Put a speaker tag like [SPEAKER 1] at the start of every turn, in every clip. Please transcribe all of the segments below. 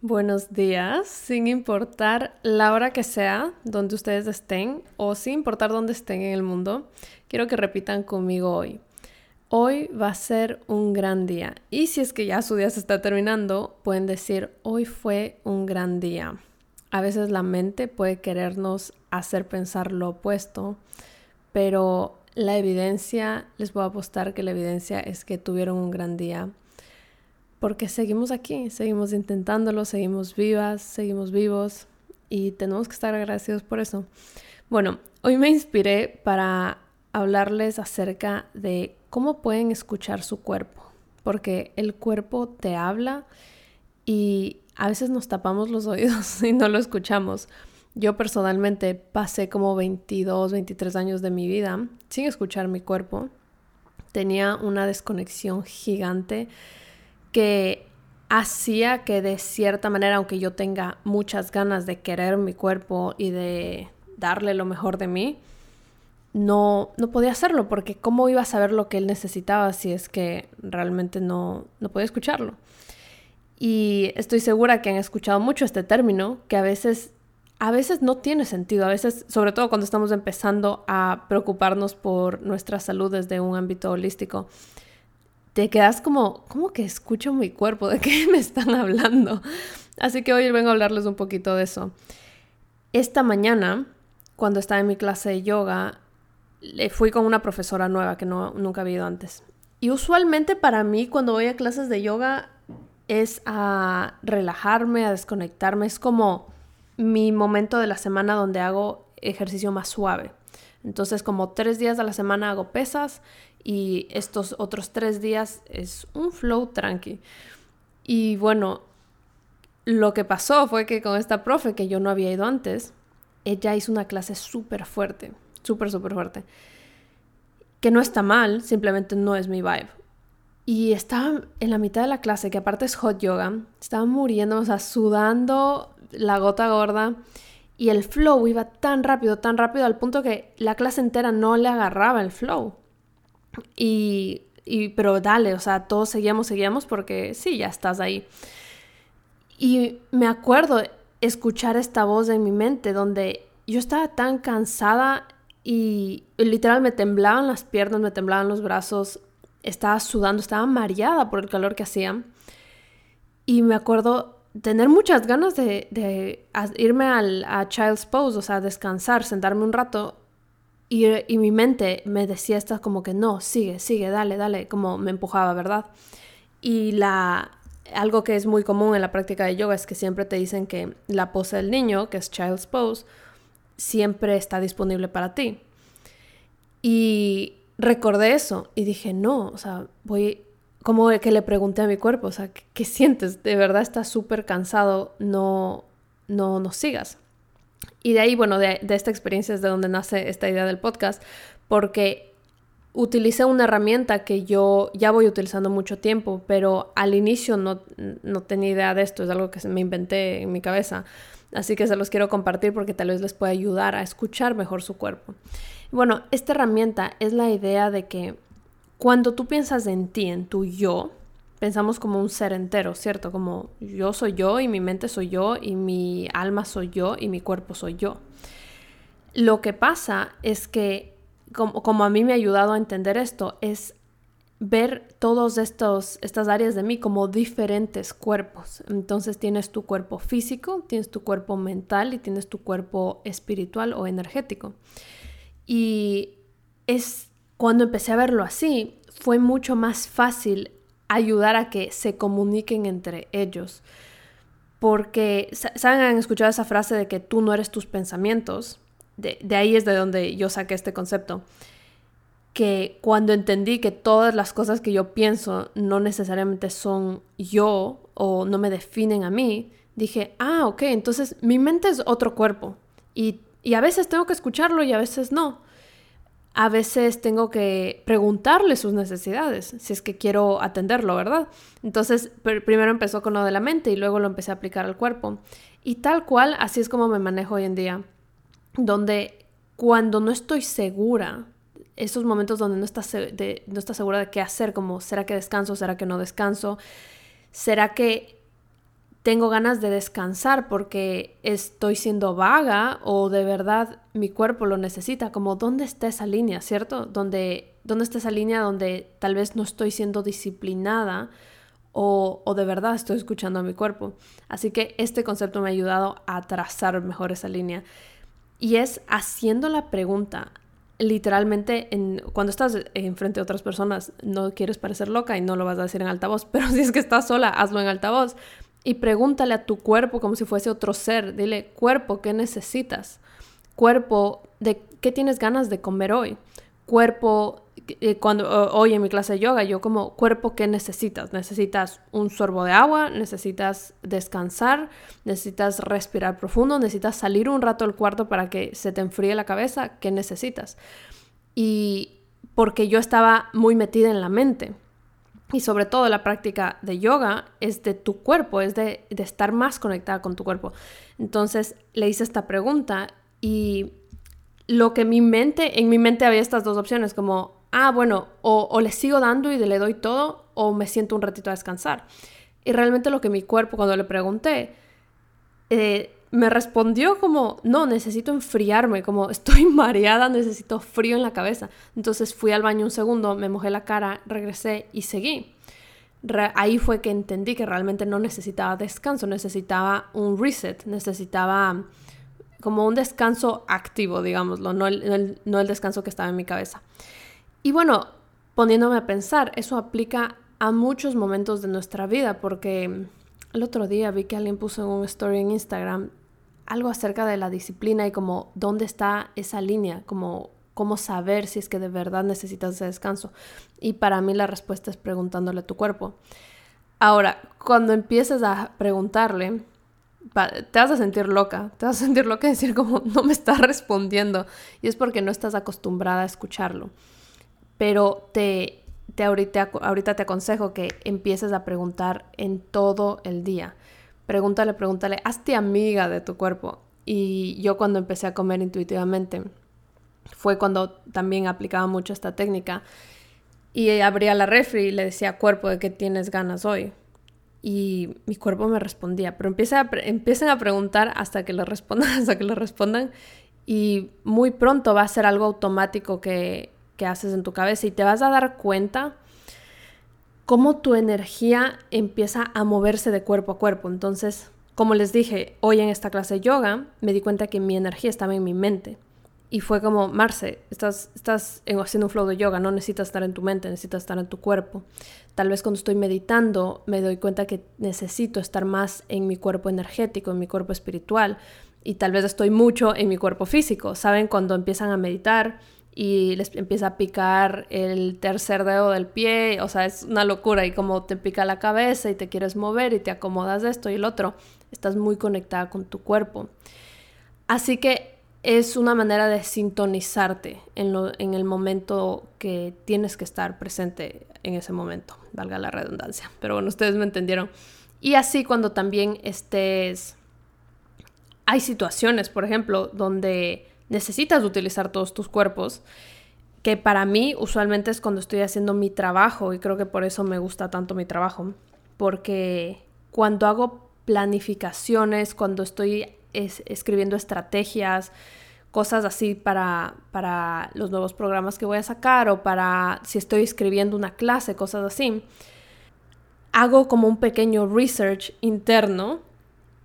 [SPEAKER 1] Buenos días, sin importar la hora que sea, donde ustedes estén o sin importar dónde estén en el mundo, quiero que repitan conmigo hoy. Hoy va a ser un gran día. Y si es que ya su día se está terminando, pueden decir, hoy fue un gran día. A veces la mente puede querernos hacer pensar lo opuesto, pero la evidencia, les voy a apostar que la evidencia es que tuvieron un gran día porque seguimos aquí, seguimos intentándolo, seguimos vivas, seguimos vivos y tenemos que estar agradecidos por eso. Bueno, hoy me inspiré para hablarles acerca de cómo pueden escuchar su cuerpo, porque el cuerpo te habla y a veces nos tapamos los oídos y no lo escuchamos. Yo personalmente pasé como 22, 23 años de mi vida sin escuchar mi cuerpo. Tenía una desconexión gigante que hacía que de cierta manera, aunque yo tenga muchas ganas de querer mi cuerpo y de darle lo mejor de mí, no, no podía hacerlo porque cómo iba a saber lo que él necesitaba si es que realmente no, no podía escucharlo. Y estoy segura que han escuchado mucho este término, que a veces, a veces no tiene sentido, a veces, sobre todo cuando estamos empezando a preocuparnos por nuestra salud desde un ámbito holístico, te quedas como, ¿cómo que escucho mi cuerpo? ¿De qué me están hablando? Así que hoy vengo a hablarles un poquito de eso. Esta mañana, cuando estaba en mi clase de yoga, fui con una profesora nueva que no, nunca había ido antes. Y usualmente para mí, cuando voy a clases de yoga, es a relajarme, a desconectarme. Es como mi momento de la semana donde hago ejercicio más suave. Entonces, como tres días a la semana hago pesas y estos otros tres días es un flow tranqui. Y bueno, lo que pasó fue que con esta profe que yo no había ido antes, ella hizo una clase súper fuerte, súper, súper fuerte. Que no está mal, simplemente no es mi vibe. Y estaba en la mitad de la clase, que aparte es hot yoga, estaba muriendo, o sea, sudando la gota gorda. Y el flow iba tan rápido, tan rápido, al punto que la clase entera no le agarraba el flow. Y, y, pero dale, o sea, todos seguíamos, seguíamos porque sí, ya estás ahí. Y me acuerdo escuchar esta voz en mi mente donde yo estaba tan cansada y literal me temblaban las piernas, me temblaban los brazos, estaba sudando, estaba mareada por el calor que hacía. Y me acuerdo tener muchas ganas de, irme al, a Child's Pose, o sea, descansar, sentarme un rato y, mi mente me decía esto como que no, sigue, sigue, dale, dale, como me empujaba, ¿verdad? Y la, algo que es muy común en la práctica de yoga es que siempre te dicen que la pose del niño, que es Child's Pose, siempre está disponible para ti. Y recordé eso y dije, no, o sea, voy, como que le pregunté a mi cuerpo, o sea, ¿qué, sientes? ¿De verdad estás súper cansado? No, no, no sigas. Y de ahí, bueno, de, esta experiencia es de donde nace esta idea del podcast, porque utilicé una herramienta que yo ya voy utilizando mucho tiempo, pero al inicio no, no tenía idea de esto, es algo que me inventé en mi cabeza. Así que se los quiero compartir porque tal vez les pueda ayudar a escuchar mejor su cuerpo. Bueno, esta herramienta es la idea de que cuando tú piensas en ti, en tu yo, pensamos como un ser entero, ¿cierto? Como yo soy yo y mi mente soy yo y mi alma soy yo y mi cuerpo soy yo. Lo que pasa es que, como, a mí me ha ayudado a entender esto, es ver todas estas áreas de mí como diferentes cuerpos. Entonces tienes tu cuerpo físico, tienes tu cuerpo mental y tienes tu cuerpo espiritual o energético. Y es cuando empecé a verlo así, fue mucho más fácil ayudar a que se comuniquen entre ellos. Porque, ¿saben? Han escuchado esa frase de que tú no eres tus pensamientos. De, ahí es de donde yo saqué este concepto. Que cuando entendí que todas las cosas que yo pienso no necesariamente son yo o no me definen a mí, dije, ah, ok, entonces mi mente es otro cuerpo. Y, a veces tengo que escucharlo y a veces no a veces tengo que preguntarle sus necesidades, si es que quiero atenderlo, ¿verdad? Entonces, primero empezó con lo de la mente y luego lo empecé a aplicar al cuerpo. Y tal cual, así es como me manejo hoy en día, donde cuando no estoy segura, esos momentos donde no estás, no estás segura de qué hacer, como será que descanso, será que no descanso, será que tengo ganas de descansar porque estoy siendo vaga o de verdad mi cuerpo lo necesita, como dónde está esa línea, ¿cierto? Donde, ¿Dónde está esa línea donde tal vez no estoy siendo disciplinada o, o de verdad estoy escuchando a mi cuerpo? Así que este concepto me ha ayudado a trazar mejor esa línea. Y es haciendo la pregunta, literalmente en, cuando estás enfrente de otras personas no quieres parecer loca y no lo vas a decir en altavoz, pero si es que estás sola, hazlo en altavoz y pregúntale a tu cuerpo como si fuese otro ser. Dile, cuerpo, ¿qué necesitas? Cuerpo, ¿de qué tienes ganas de comer hoy? Cuerpo, eh, cuando hoy en mi clase de yoga, yo como cuerpo, ¿qué necesitas? ¿Necesitas un sorbo de agua? ¿Necesitas descansar? ¿Necesitas respirar profundo? ¿Necesitas salir un rato del cuarto para que se te enfríe la cabeza? ¿Qué necesitas? Y porque yo estaba muy metida en la mente. Y sobre todo la práctica de yoga es de tu cuerpo, es de, estar más conectada con tu cuerpo. Entonces le hice esta pregunta y lo que mi mente, en mi mente había estas dos opciones, como ah, bueno, o, le sigo dando y le doy todo, o me siento un ratito a descansar. Y realmente lo que mi cuerpo, cuando le pregunté, eh, me respondió como, no, necesito enfriarme, como estoy mareada, necesito frío en la cabeza. Entonces fui al baño un segundo, me mojé la cara, regresé y seguí. ahí fue que entendí que realmente no necesitaba descanso, necesitaba un reset, necesitaba como un descanso activo, digámoslo, no no el descanso que estaba en mi cabeza. Y bueno, poniéndome a pensar, eso aplica a muchos momentos de nuestra vida, porque el otro día vi que alguien puso en un story en Instagram algo acerca de la disciplina y como dónde está esa línea, como cómo saber si es que de verdad necesitas ese descanso. Y para mí la respuesta es preguntándole a tu cuerpo. Ahora, cuando empieces a preguntarle, te vas a sentir loca, te vas a sentir loca y decir como no me está respondiendo. Y es porque no estás acostumbrada a escucharlo pero te, te ahorita, ahorita te aconsejo que empieces a preguntar en todo el día. Pregúntale, pregúntale, hazte amiga de tu cuerpo. Y yo cuando empecé a comer intuitivamente, fue cuando también aplicaba mucho esta técnica. Y abría la refri y le decía, cuerpo, ¿de qué tienes ganas hoy? Y mi cuerpo me respondía, pero empiecen a, empiecen a preguntar hasta que le respondan, hasta que le respondan. Y muy pronto va a ser algo automático que, que haces en tu cabeza y te vas a dar cuenta cómo tu energía empieza a moverse de cuerpo a cuerpo. Entonces, como les dije, hoy en esta clase de yoga me di cuenta que mi energía estaba en mi mente. Y fue como, Marce, estás, estás haciendo un flow de yoga, no necesitas estar en tu mente, necesitas estar en tu cuerpo. Tal vez cuando estoy meditando me doy cuenta que necesito estar más en mi cuerpo energético, en mi cuerpo espiritual. Y tal vez estoy mucho en mi cuerpo físico. ¿Saben? Cuando empiezan a meditar, y les empieza a picar el tercer dedo del pie, o sea, es una locura y como te pica la cabeza y te quieres mover y te acomodas de esto y el otro, estás muy conectada con tu cuerpo. Así que es una manera de sintonizarte en, lo, en el momento que tienes que estar presente en ese momento, valga la redundancia. Pero bueno, ustedes me entendieron. Y así cuando también estés... Hay situaciones, por ejemplo, donde necesitas utilizar todos tus cuerpos, que para mí usualmente es cuando estoy haciendo mi trabajo y creo que por eso me gusta tanto mi trabajo, porque cuando hago planificaciones, cuando estoy escribiendo estrategias, cosas así para, para los nuevos programas que voy a sacar o para si estoy escribiendo una clase, cosas así, hago como un pequeño research interno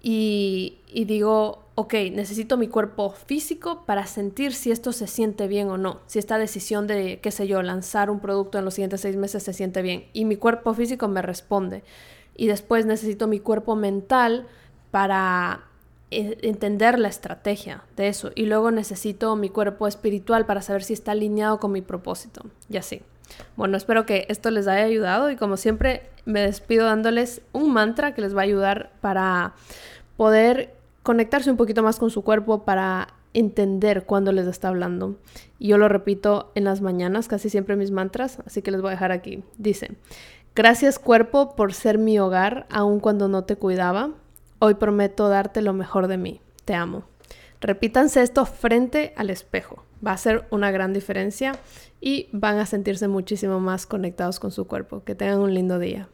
[SPEAKER 1] y, y digo, ok, necesito mi cuerpo físico para sentir si esto se siente bien o no, si esta decisión de, qué sé yo, lanzar un producto en los siguientes seis meses se siente bien. Y mi cuerpo físico me responde. Y después necesito mi cuerpo mental para e, entender la estrategia de eso. Y luego necesito mi cuerpo espiritual para saber si está alineado con mi propósito. Y así. Bueno, espero que esto les haya ayudado y como siempre me despido dándoles un mantra que les va a ayudar para poder conectarse un poquito más con su cuerpo para entender cuándo les está hablando. Y yo lo repito en las mañanas, casi siempre mis mantras, así que les voy a dejar aquí. Dice, gracias cuerpo por ser mi hogar aun cuando no te cuidaba. Hoy prometo darte lo mejor de mí. Te amo. Repítanse esto frente al espejo. Va a ser una gran diferencia y van a sentirse muchísimo más conectados con su cuerpo. Que tengan un lindo día.